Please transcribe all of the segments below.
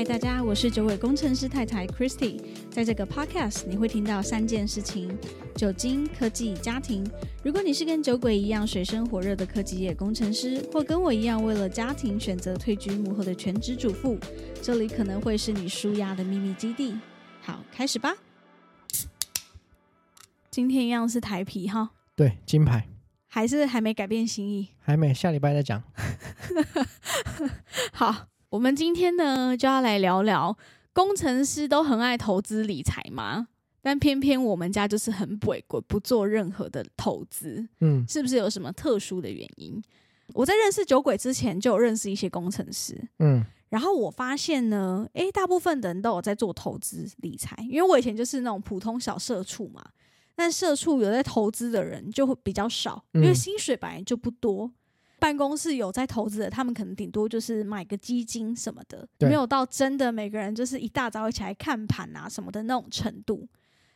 嗨，大家，我是九尾工程师太太 Christy。在这个 podcast，你会听到三件事情：酒精、科技、家庭。如果你是跟酒鬼一样水深火热的科技业工程师，或跟我一样为了家庭选择退居幕后的全职主妇，这里可能会是你舒压的秘密基地。好，开始吧。今天一样是台皮哈，对，金牌还是还没改变心意。还没，下礼拜再讲。好，我们今天呢就要来聊聊，工程师都很爱投资理财吗？但偏偏我们家就是很鬼鬼，不做任何的投资，嗯，是不是有什么特殊的原因？我在认识酒鬼之前就有认识一些工程师，嗯，然后我发现呢，诶，大部分的人都有在做投资理财，因为我以前就是那种普通小社畜嘛，但社畜有在投资的人就会比较少，因为嗯薪水本来就不多。办公室有在投资的，他们可能顶多就是买个基金什么的，对没有到真的每个人就是一大早一起来看盘啊什么的那种程度。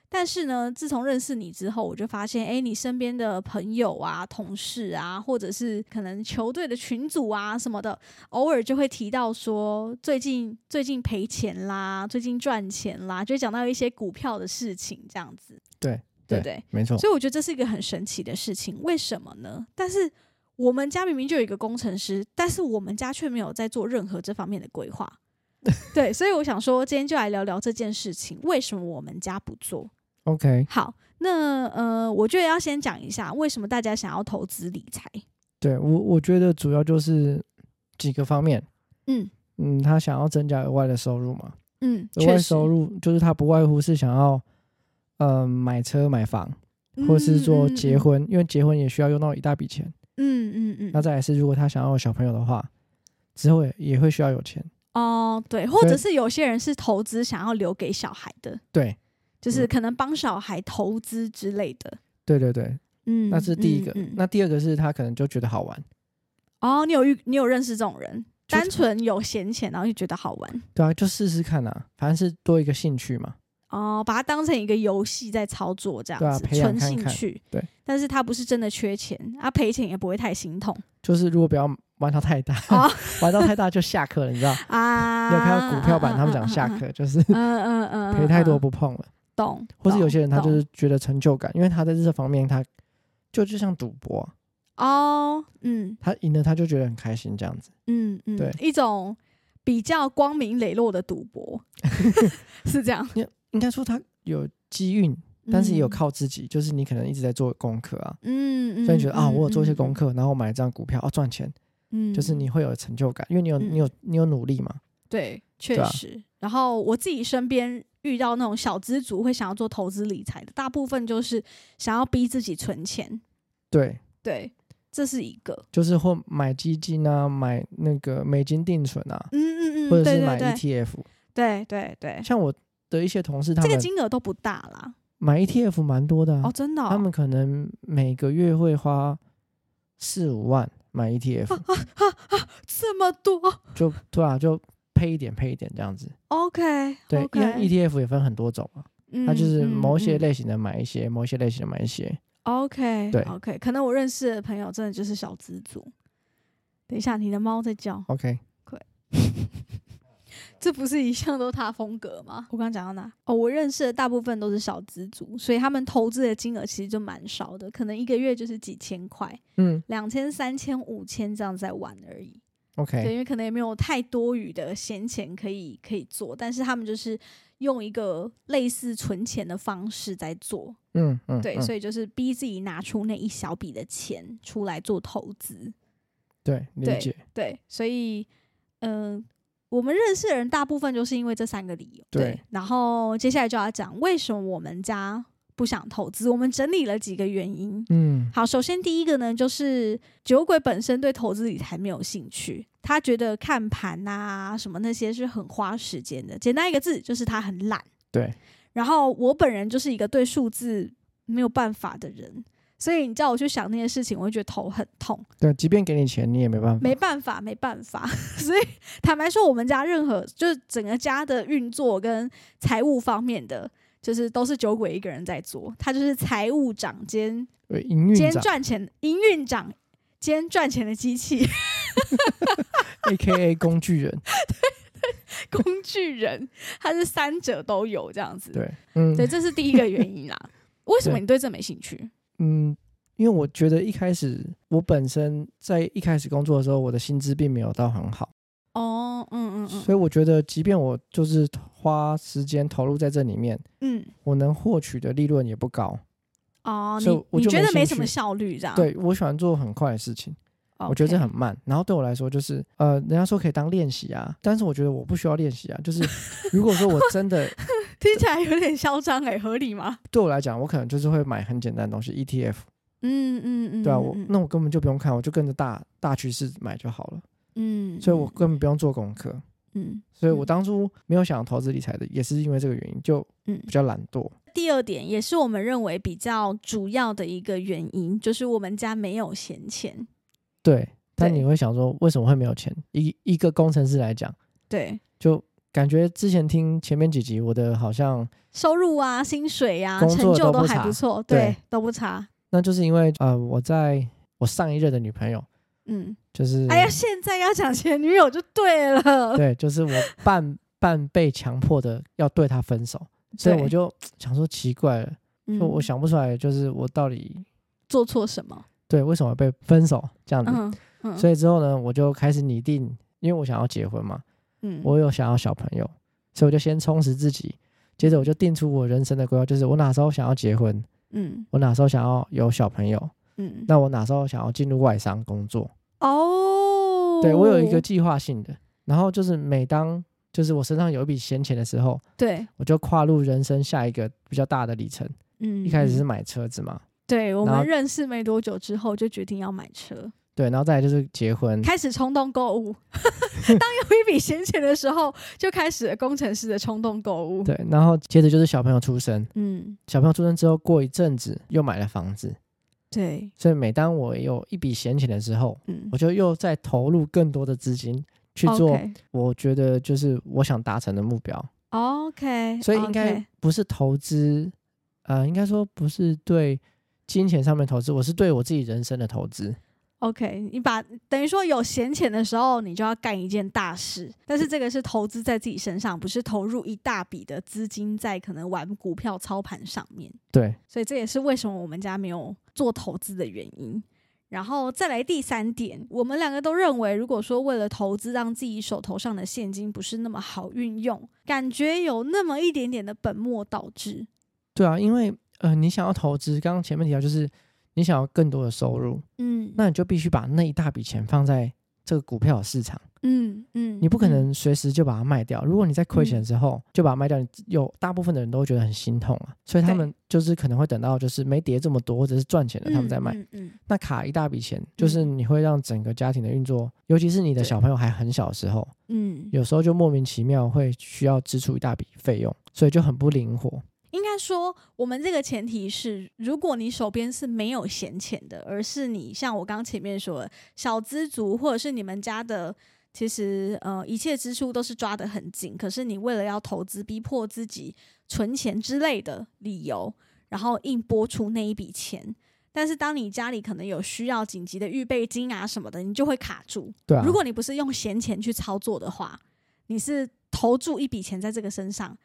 但是呢，自从认识你之后，我就发现，哎，你身边的朋友啊、同事啊，或者是可能球队的群组啊什么的，偶尔就会提到说，最近最近赔钱啦，最近赚钱啦，就讲到一些股票的事情，这样子，对对不对？没错，所以我觉得这是一个很神奇的事情，为什么呢？但是我们家明明就有一个工程师，但是我们家却没有在做任何这方面的规划。对，所以我想说，今天就来聊聊这件事情，为什么我们家不做？OK，好，那呃，我觉得要先讲一下，为什么大家想要投资理财？对我我觉得主要就是几个方面，嗯嗯，他想要增加额外的收入嘛，嗯，额外收入就是他不外乎是想要，呃，买车买房，或是做结，婚，因为结婚也需要用到一大笔钱。嗯嗯嗯那再来是，如果他想要有小朋友的话，之后也也会需要有钱。哦，对，或者是有些人是投资想要留给小孩的，对就是嗯可能帮小孩投资之类的。对对对，嗯，那是第一个。嗯嗯那第二个是他可能就觉得好玩，哦，你有遇你有认识这种人，单纯有闲钱，然后就觉得好玩对啊，就试试看啊，反正是多一个兴趣嘛。哦，把它当成一个游戏在操作这样子，纯兴趣。对，但是他不是真的缺钱，啊，赔钱也不会太心痛就是如果不要玩到太大，哦 玩到太大就下课了，你知道？啊。你有看到股票版他们讲下嗯课，就是嗯嗯嗯，赔太多嗯，不碰了，懂。或是有些人他就是觉得成就感，因为他在这方面他就就像赌博啊、哦，嗯他赢了他就觉得很开心这样子。嗯嗯，对一种比较光明磊落的赌博，是这样。应该说他有机运，但是也有嗯靠自己，就是你可能一直在做功课啊，嗯，嗯所以你觉得啊，嗯我有做一些功嗯课，然后我买了这张股票哦赚钱，嗯，就是你会有成就感，因为你有嗯你有你有努力嘛。对，确实。然后我自己身边遇到那种小资族会想要做投资理财的，大部分就是想要逼自己存钱。对，对，这是一个。就是或买基金啊，买那个美金定存啊，嗯嗯嗯，或者是买 E ETF。对对对，像我的一些同事，他这个金额都不大啦。买 ETF 蛮多的啊哦，，真的哦、他们可能每个月会花四五万买 ETF，这么多。就对啊，就配一点配一点这样子。，OK，对，因为 ETF 也分很多种嘛，嗯它就是某些类型的买一些，某些类型的买一些。OK，对 OK，可能我认识的朋友真的就是小资族。等一下，你的猫在叫，OK，这不是一向都他风格吗？我刚刚讲到哪？哦，我认识的大部分都是小资族，所以他们投资的金额其实就蛮少的，可能一个月就是几千块，嗯两千、三千、五千这样在玩而已。，OK，因为可能也没有太多余的闲钱可以可以做，但是他们就是用一个类似存钱的方式在做。嗯嗯，对，嗯所以就是逼自己拿出那一小笔的钱出来做投资。对，理对解，对，所以嗯、呃我们认识的人大部分就是因为这三个理由。对然后接下来就要讲为什么我们家不想投资，我们整理了几个原因。嗯好，首先第一个呢，就是酒鬼本身对投资理财没有兴趣，他觉得看盘啊什么那些是很花时间的。简单一个字，就是他很懒。对，然后我本人就是一个对数字没有办法的人，所以你叫我去想那些事情，我会觉得头很痛。对，即便给你钱，你也没办法。没办法，没办法。所以坦白说，我们家任何就是整个家的运作跟财务方面的，就是都是酒鬼一个人在做。他就是财务长兼，营运兼长赚钱营运长兼赚钱的机器，，A K A 工具人，工具人，他是三者都有这样子。对，嗯，对，这是第一个原因啦。为什么你对这没兴趣？嗯，因为我觉得一开始我本身在一开始工作的时候，我的薪资并没有到很好，哦，嗯嗯嗯所以我觉得即便我就是花时间投入在这里面，嗯，我能获取的利润也不高。哦，所以你你觉得没什么效率这样？对我喜欢做很快的事情，我觉得这很慢。然后对我来说，就是呃，人家说可以当练习啊，但是我觉得我不需要练习啊。就是 如果说我真的 听起来有点嚣张哎，合理吗？对我来讲，我可能就是会买很简单的东西，ETF，嗯嗯嗯，对啊，我嗯那我根本就不用看，我就跟着大大趋势买就好了，嗯，所以我根本不用做功课。嗯所以我嗯当初没有想投资理财的，也是因为这个原因，就嗯比较懒惰。第二点也是我们认为比较主要的一个原因，就是我们家没有闲钱。对，但你会想说，为什么会没有钱？一一个工程师来讲，对，就感觉之前听前面几集，我的好像收入啊、薪水啊、工成就都作都还不错，对对，都不差。那就是因为呃，我在我上一任的女朋友，嗯，就是哎呀，现在要讲前女友就对了。对，就是我半半被强迫的要对她分手，所以我就 想说奇怪了，嗯就我想不出来，就是我到底做错什么？对为什么被分手这样子。嗯嗯，所以之后呢，我就开始拟定，因为我想要结婚嘛，嗯我有想要小朋友，所以我就先充实自己，接着我就定出我人生的规划，就是我哪时候想要结婚，嗯我哪时候想要有小朋友，嗯，那我哪时候想要进入外商工作。哦，对我有一个计划性的，然后就是每当就是我身上有一笔闲钱的时候，对，我就跨入人生下一个比较大的里程。嗯，一开始是嗯买车子嘛，对我们认识没多久之后就决定要买车，对，然后再来就是结婚，开始冲动购物。当有一笔闲钱的时候，就开始了工程师的冲动购物。对，然后接着就是小朋友出生，嗯，小朋友出生之后过一阵子又买了房子，对，所以每当我有一笔闲钱的时候，嗯，我就又再投入更多的资金去做我觉得就是我想达成的目标，OK，所以应该不是投资，呃，应该说不是对金钱上面投资，我是对我自己人生的投资。OK，你把等于说有闲钱的时候，你就要干一件大事，但是这个是投资在自己身上，不是投入一大笔的资金在可能玩股票操盘上面。对，所以这也是为什么我们家没有做投资的原因。然后再来第三点，我们两个都认为，如果说为了投资让自己手头上的现金不是那么好运用，感觉有那么一点点的本末倒置。对啊，因为呃，你想要投资，刚刚前面提到就是你想要更多的收入，嗯，那你就必须把那一大笔钱放在这个股票市场，嗯嗯，你不可嗯能随时就把它卖掉。如果你在亏钱的时候就把它卖掉，你有大部分的人都会觉得很心痛啊，所以他们就是可能会等到就是没跌这么多或者是赚钱了，他们再卖。嗯嗯那卡一大笔钱，就是你会让整个家庭的运作，尤其是你的小朋友还很小的时候，嗯，有时候就莫名其妙会需要支出一大笔费用，所以就很不灵活。应该说，我们这个前提是，如果你手边是没有闲钱的，而是你像我刚前面说的小资族，或者是你们家的，其实呃一切支出都是抓得很紧，可是你为了要投资，逼迫自己存钱之类的理由，然后硬拨出那一笔钱。但是当你家里可能有需要紧急的预备金啊什么的，你就会卡住。对啊，如果你不是用闲钱去操作的话，你是投注一笔钱在这个身上，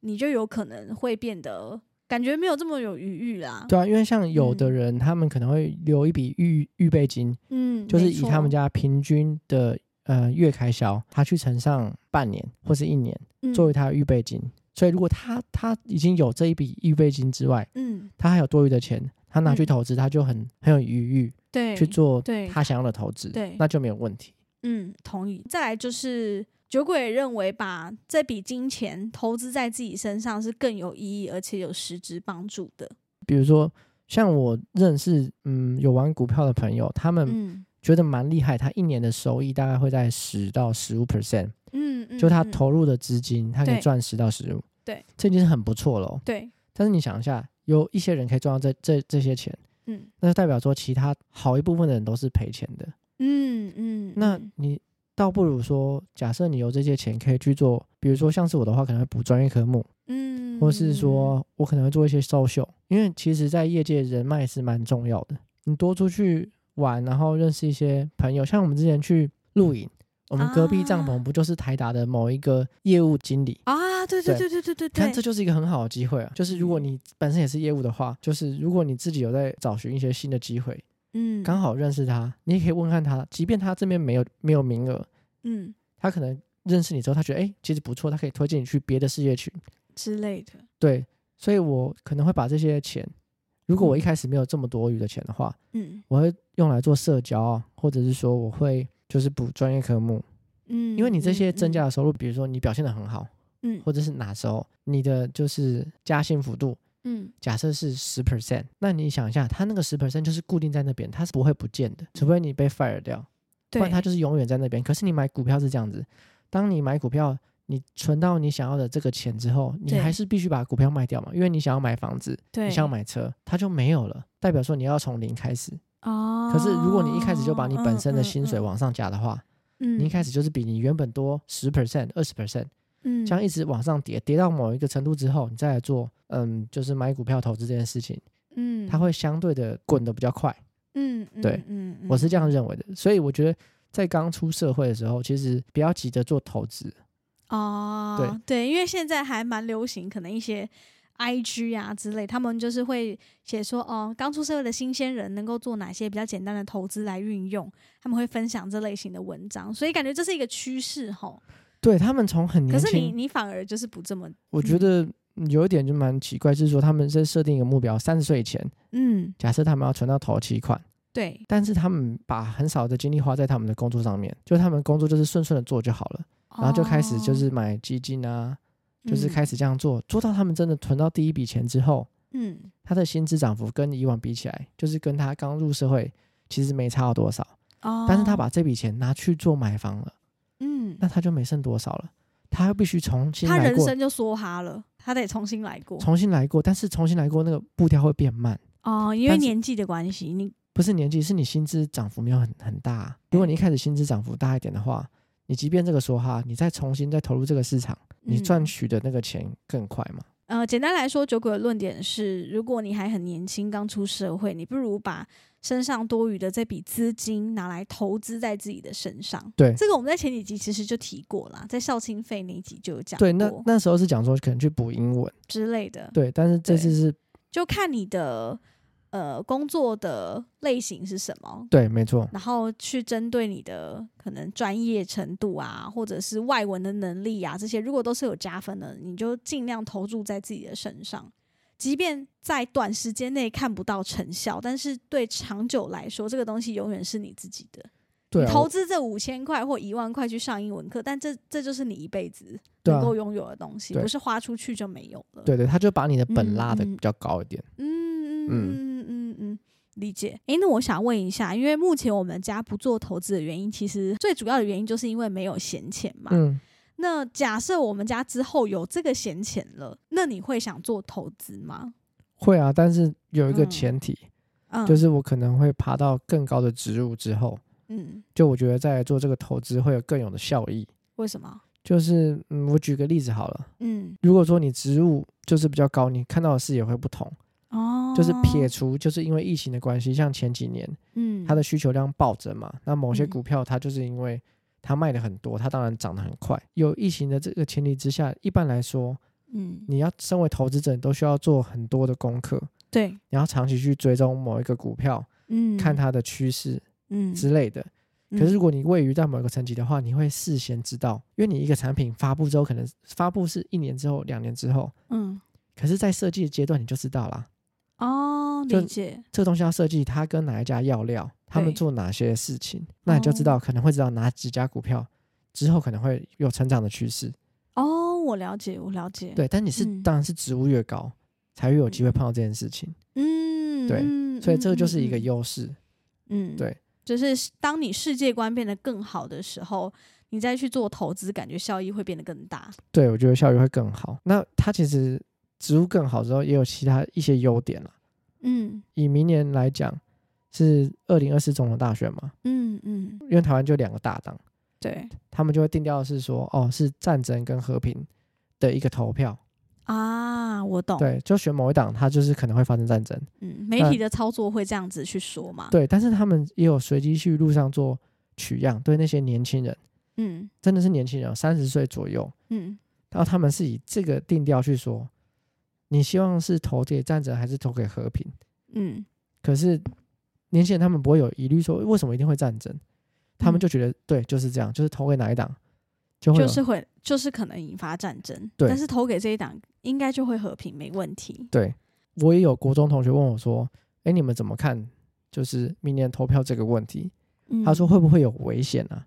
你就有可能会变得感觉没有这么有余裕啦。对啊，因为像有的嗯人，他们可能会留一笔预预备金，嗯，就是以他们家平均的呃月开销，他去乘上半年或是一年作为他的预备金。所以如果他他已经有这一笔预备金之外，嗯，他还有多余的钱，他拿去嗯投资，他就很很有余裕对，去做对他想要的投资，对那就没有问题。嗯，同意。再来就是酒鬼也认为，把这笔金钱投资在自己身上是更有意义，而且有实质帮助的。比如说，像我认识嗯有玩股票的朋友，他们嗯。觉得蛮厉害，他一年的收益大概会在十到十五 percent，嗯嗯，就他嗯。投入的资金，他可以赚十到十五，对，这已经是很不错了哦。对，但是你想一下，有一些人可以赚到这这这些钱，嗯。那就代表说其他好一部分的人都是赔钱的。嗯嗯，那嗯。你倒不如说，假设你有这些钱可以去做，比如说像是我的话，可能会补专业科目，嗯，或是说我可能会做一些 social，因为其实在业界人脉是蛮重要的。你多出去玩，然后认识一些朋友，像我们之前去露营，我们隔壁帐篷不就是台达的某一个业务经理啊？对对对对对对，看这就是一个很好的机会啊！就是如果你本身也是业务的话，就是如果你自己有在找寻一些新的机会，嗯，刚好认识他，你也可以问看他，即便他这边没有没有名额，嗯，他可能认识你之后，他觉得哎其实不错，他可以推荐你去别的事业群。之类的。对，所以我可能会把这些钱，如果我一开始没有这么多余的钱的话，嗯，我会用来做社交啊，或者是说我会就是补专业科目。嗯，因为你这些增加的收入，比如说你表现的很好，嗯，或者是哪时候你的就是加薪幅度，嗯，假设是十 percent，那你想一下，它那个十 percent 就是固定在那边，它是不会不见的，除非你被 fire 掉，不然它就是永远在那边。可是你买股票是这样子，当你买股票，你存到你想要的这个钱之后，你还是必须把股票卖掉嘛，因为你想要买房子，你想要买车，它就没有了，代表说你要从零开始。哦，可是如果你一开始就把你本身的薪水往上加的话，你一开始就是比你原本多十 percent、二十 percent，嗯，这样一直往上叠，叠到某一个程度之后，你再来做，嗯，就是买股票投资这件事情，嗯，它会相对的滚得比较快，嗯，对，嗯，我是这样认为的，所以我觉得在刚出社会的时候，其实不要急着做投资，哦，对对，因为现在还蛮流行，可能一些。I G 啊之类，他们就是会写说哦，刚出社会的新鲜人能够做哪些比较简单的投资来运用，他们会分享这类型的文章，所以感觉这是一个趋势吼。对他们从很年轻，可是你你反而就是不这么，我觉得有一点就蛮奇怪，就是说他们在设定一个目标，三十岁以前，嗯，假设他们要存到头期款，对，但是他们把很少的精力花在他们的工作上面，就他们工作就是顺顺的做就好了，然后就开始就是买基金啊。就是开始这样做，做到他们真的存到第一笔钱之后，嗯，他的薪资涨幅跟以往比起来，就是跟他刚入社会其实没差到多少。哦，但是他把这笔钱拿去做买房了，嗯，那他就没剩多少了，他又必须重新他人生就梭哈了，他得重新来过，重新来过，但是重新来过那个步调会变慢哦，因为年纪的关系，你不是年纪，是你薪资涨幅没有很很大。如果你一开始薪资涨幅大一点的话，你即便这个梭哈，你再重新再投入这个市场。你赚取的那个钱更快嘛？呃，简单来说，酒鬼的论点是：如果你还很年轻，刚出社会，你不如把身上多余的这笔资金拿来投资在自己的身上。对，这个我们在前几集其实就提过了，在校庆费那一集就有讲。对，那那时候是讲说可能去补英文之类的。对，但是这次是就看你的。呃，工作的类型是什么？对，没错。然后去针对你的可能专业程度啊，或者是外文的能力啊，这些如果都是有加分的，你就尽量投注在自己的身上。即便在短时间内看不到成效，但是对长久来说，这个东西永远是你自己的。对，投资这五千块或一万块去上英文课，但这这就是你一辈子能够拥有的东西，不是花出去就没有了。对对，他就把你的本拉的比较高一点。嗯嗯嗯。嗯，理解。诶，那我想问一下，因为目前我们家不做投资的原因，其实最主要的原因就是因为没有闲钱嘛。嗯。那假设我们家之后有这个闲钱了，那你会想做投资吗？会啊，但是有一个前提，嗯，就是我可能会爬到更高的职务之后，嗯，就我觉得在做这个投资会有更有的效益。为什么？就是嗯，我举个例子好了，嗯，如果说你职务就是比较高，你看到的视野会不同。哦，就是撇除，就是因为疫情的关系，像前几年，嗯，它的需求量暴增嘛，那某些股票它就是因为它卖的很多，它当然涨得很快。有疫情的这个前提之下，一般来说，嗯，你要身为投资者，都需要做很多的功课，对，你要长期去追踪某一个股票，嗯，看它的趋势，嗯之类的。可是如果你位于在某一个层级的话，你会事先知道，因为你一个产品发布之后，可能发布是一年之后、两年之后，嗯，可是，在设计的阶段你就知道了。哦，理解。这个东西要设计，它跟哪一家药料，他们做哪些事情，那你就知道可能会知道哪几家股票之后可能会有成长的趋势。哦，我了解，我了解。对，但你是当然是职务越高，才越有机会碰到这件事情。嗯，对，所以这个就是一个优势。嗯，对，就是当你世界观变得更好的时候，你再去做投资，感觉效益会变得更大。对，我觉得效益会更好。那它其实。植物更好之后，也有其他一些优点了。嗯，以明年来讲，是二零二四总统大选嘛？嗯嗯，因为台湾就两个大党，对，他们就会定调是说，哦，是战争跟和平的一个投票啊。我懂，对，就选某一党，他就是可能会发生战争。嗯，媒体的操作会这样子去说嘛？对，但是他们也有随机去路上做取样，对那些年轻人，嗯真的是年轻人，三十岁左右，嗯然后他们是以这个定调去说，你希望是投给战争还是投给和平？嗯可是年轻人他们不会有疑虑说为什么一定会战争，他们嗯就觉得对就是这样，就是投给哪一党就会就是会就是可能引发战争，对但是投给这一党应该就会和平，没问题。对。我也有国中同学问我说：“哎，你们怎么看？就是明年投票这个问题？”嗯他说：“会不会有危险啊？”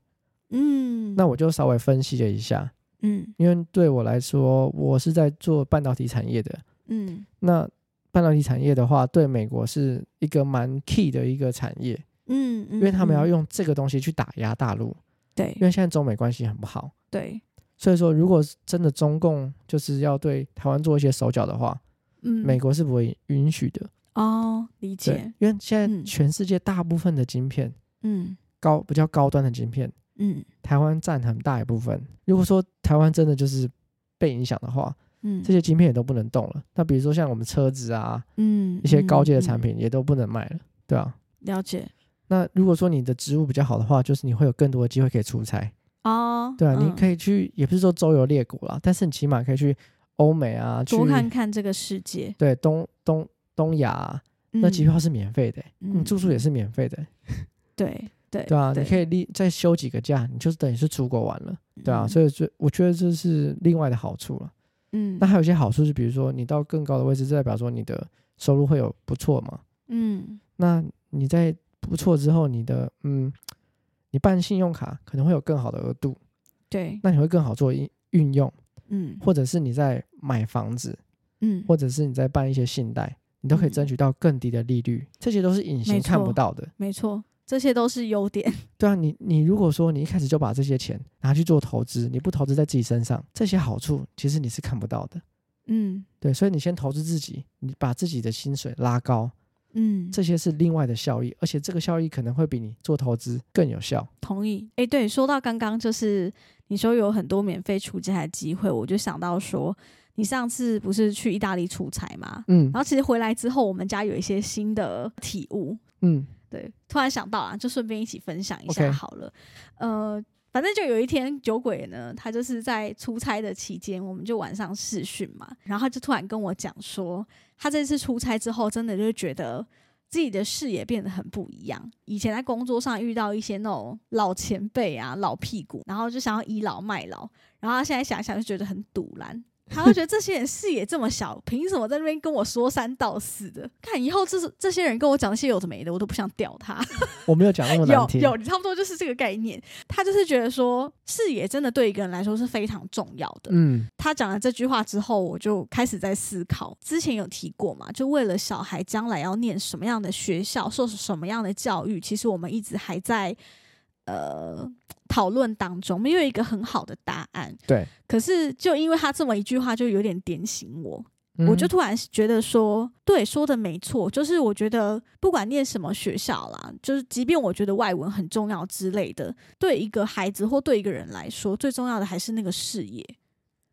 嗯，那我就稍微分析了一下，嗯因为对我来说，我是在做半导体产业的。嗯那半导体产业的话，对美国是一个蛮 key 的一个产业，嗯，因因为他们要用这个东西去打压大陆，对因为现在中美关系很不好。对，所以说，如果真的中共就是要对台湾做一些手脚的话，嗯，美国是不会允许的。哦，理解，，因为现在嗯全世界大部分的晶片，嗯高比较高端的晶片，嗯台湾占很大一部分。如果说台湾真的就是被影响的话，嗯，这些晶片也都不能动了。那比如说像我们车子啊，嗯一些高阶的产嗯品也都不能卖了，对啊。了解。那如果说你的职务比较好的话，就是你会有更多的机会可以出差，哦，对啊，你可以以去，也不是说周游列国啦，但是你起码可以去欧美啊，去多看看这个世界，对东东东亚啊、那机嗯票是免费的、你嗯住宿也是免费的、对对对啊，你可以再休几个假，你就是等于是出国玩了，对啊，嗯。所以这我觉得这是另外的好处了。嗯。那还有一些好处是，比如说你到更高的位置，这代表说你的收入会有不错嘛。嗯。那你在不错之后，你的嗯，你办信用卡可能会有更好的额度，对。那你会更好做运运用，嗯。或者是你在买房子，嗯。或者是你在办一些信贷，你都可以嗯。争取到更低的利率，这些都是隐形看不到的。没错，这些都是优点，对啊，你你如果说你一开始就把这些钱拿去做投资，你不投资在自己身上，这些好处其实你是看不到的。嗯对，所以你先投资自己，你把自己的薪水拉高，嗯，这些是另外的效益，而且这个效益可能会比你做投资更有效。同意。哎，对，说到刚刚就是你说有很多免费出差的机会，我就想到说，你上次不是去意大利出差吗？嗯然后其实回来之后，我们家有一些新的体悟，嗯对，突然想到啊，就顺便一起分享一下好了。呃，反正就有一天酒鬼呢，他就是在出差的期间，我们就晚上视讯嘛，然后他就突然跟我讲说，他这次出差之后，真的就觉得。自己的视野变得很不一样。以前在工作上遇到一些那种老前辈啊、老屁股，然后就想要倚老卖老，然后他现在想想就觉得很堵然。他会觉得这些人视野这么小，凭什么在那边跟我说三道四的？看以后这是这些人跟我讲那些有的没的，我都不想屌他。我没有讲那么难听。有有，你差不多就是这个概念。他就是觉得说视野真的对一个人来说是非常重要的。嗯他讲了这句话之后，我就开始在思考。之前有提过嘛，就为了小孩将来要念什么样的学校，受什么样的教育，其实我们一直还在呃讨论当中，没有一个很好的答案。对，可是就因为他这么一句话，就有点点醒我。嗯我就突然觉得说，对，说的没错，就是我觉得不管念什么学校啦，就是即便我觉得外文很重要之类的，对一个孩子或对一个人来说，最重要的还是那个视野。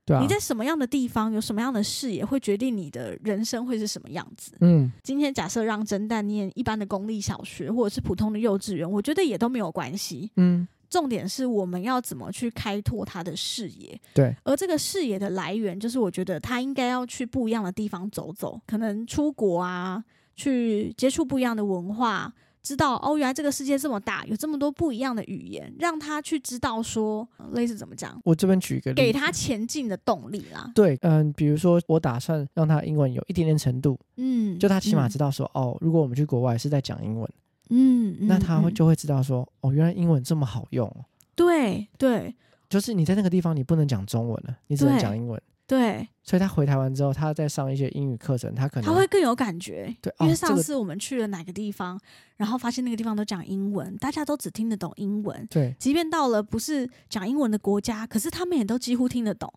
对啊。你，在什么样的地方，有什么样的视野，会决定你的人生会是什么样子。嗯。今天假设让真蛋念一般的公立小学，或者是普通的幼稚园，我觉得也都没有关系。嗯，重点是我们要怎么去开拓他的视野，对，而这个视野的来源，就是我觉得他应该要去不一样的地方走走，可能出国啊，去接触不一样的文化，知道哦，原来这个世界这么大，有这么多不一样的语言，让他去知道说，呃类似怎么讲，我这边举一个例子，给他前进的动力啦。对，嗯，比如说我打算让他英文有一点点程度，嗯，就他起码嗯知道说，哦，如果我们去国外是在讲英文，嗯，嗯那他会嗯就会知道说，哦，原来英文这么好用哦。对对就是你在那个地方你不能讲中文了，你只能讲英文。对，所以他回台湾之后，他在上一些英语课程，他可能他会更有感觉。对，因为上次我们去了哪个地方，然后发现那个地方都讲英文，大家都只听得懂英文。对即便到了不是讲英文的国家，可是他们也都几乎听得懂。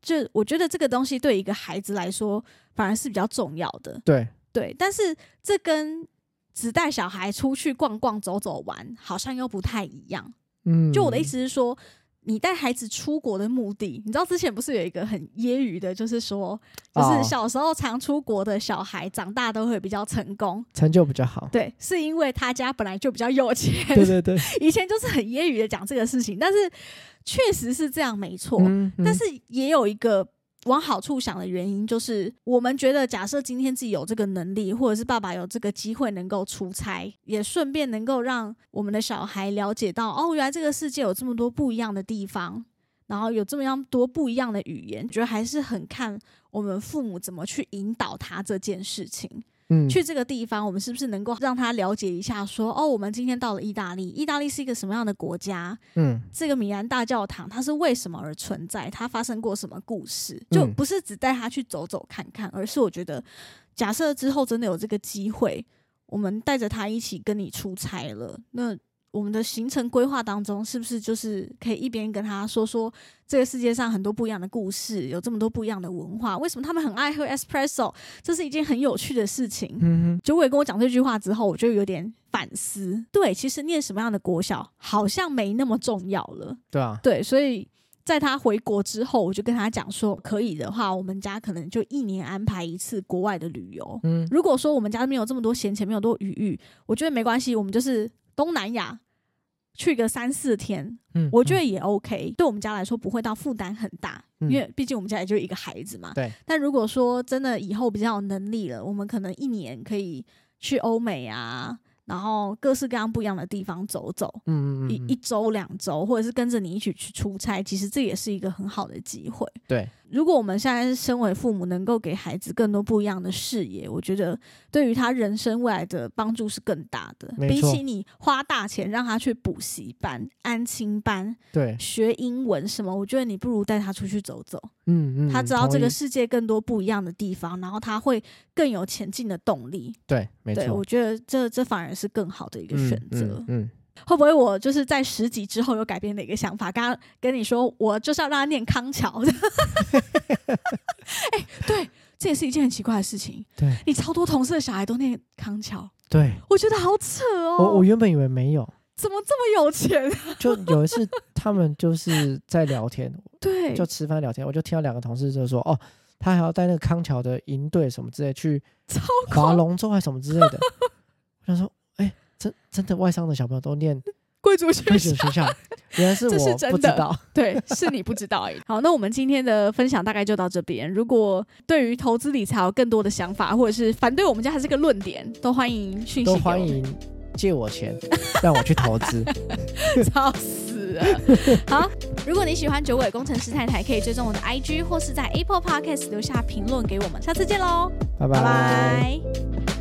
就我觉得这个东西对一个孩子来说，反而是比较重要的。对对，但是这跟只带小孩出去逛逛、走走玩，好像又不太一样。嗯，就我的意思是说，你带孩子出国的目的，你知道之前不是有一个很揶揄的，就是说，就是小时候常出国的小孩，长大都会比较成功，成就比较好。对，是因为他家本来就比较有钱。对对对，以前就是很揶揄的讲这个事情，但是确实是这样，没错。但是也有一个。往好处想的原因，就是我们觉得，假设今天自己有这个能力，或者是爸爸有这个机会能够出差，也顺便能够让我们的小孩了解到，哦，原来这个世界有这么多不一样的地方，然后有这么样多不一样的语言，觉得还是很看我们父母怎么去引导他这件事情。去这个地方，我们是不是能够让他了解一下？说哦，我们今天到了意大利，意大利是一个什么样的国家？嗯，这个米兰大教堂它是为什么而存在？它发生过什么故事？就不是只带他去走走看看，而是我觉得，假设之后真的有这个机会，我们带着他一起跟你出差了，那。我们的行程规划当中，是不是就是可以一边跟他说说这个世界上很多不一样的故事，有这么多不一样的文化？为什么他们很爱喝 espresso？这是一件很有趣的事情。嗯哼，九尾跟我讲这句话之后，我就有点反思。对，其实念什么样的国小好像没那么重要了。对啊，对，所以在他回国之后，我就跟他讲说，可以的话，我们家可能就一年安排一次国外的旅游。嗯，如果说我们家没有这么多闲钱，没有多余裕，我觉得没关系，我们就是。东南亚去个三四天，嗯，我觉得也 OK。对我们家来说不会到负担很大，因为毕竟我们家也就一个孩子嘛。对。但如果说真的以后比较有能力了，我们可能一年可以去欧美啊。然后各式各样不一样的地方走走，嗯嗯嗯，一一周两周，或者是跟着你一起去出差，其实这也是一个很好的机会。对，如果我们现在身为父母，能够给孩子更多不一样的视野，我觉得对于他人生未来的帮助是更大的。比起你花大钱让他去补习班、安亲班，对，学英文什么，我觉得你不如带他出去走走。嗯嗯，他知道这个世界更多不一样的地方，然后他会更有前进的动力。对，没错，我觉得这这反而是更好的一个选择。嗯，会不会我就是在十级之后有改变的一个想法？刚刚跟你说，我就是要让他念康桥。哎，对，这也是一件很奇怪的事情。对，你超多同事的小孩都念康桥，对，我觉得好扯哦。我我原本以为没有。怎么这么有钱？就有一次他们就是在聊天，对，就吃饭聊天，我就听到两个同事就说：“哦，他还要带那个康桥的营队什么之类去划龙舟还是什么之类的。”我想说：“哎，真真的外商的小朋友都念贵族学校，原来是我不知道，对，是你不知道而已。”好，那我们今天的分享大概就到这边。如果对于投资理财有更多的想法，或者是反对我们家还是个论点，都欢迎讯息欢迎。借我钱，让我去投资，操死了。好，如果你喜欢九尾工程师太太，可以追踪我的 IG，或是在 Apple Podcast 留下评论给我们。下次见喽，拜拜。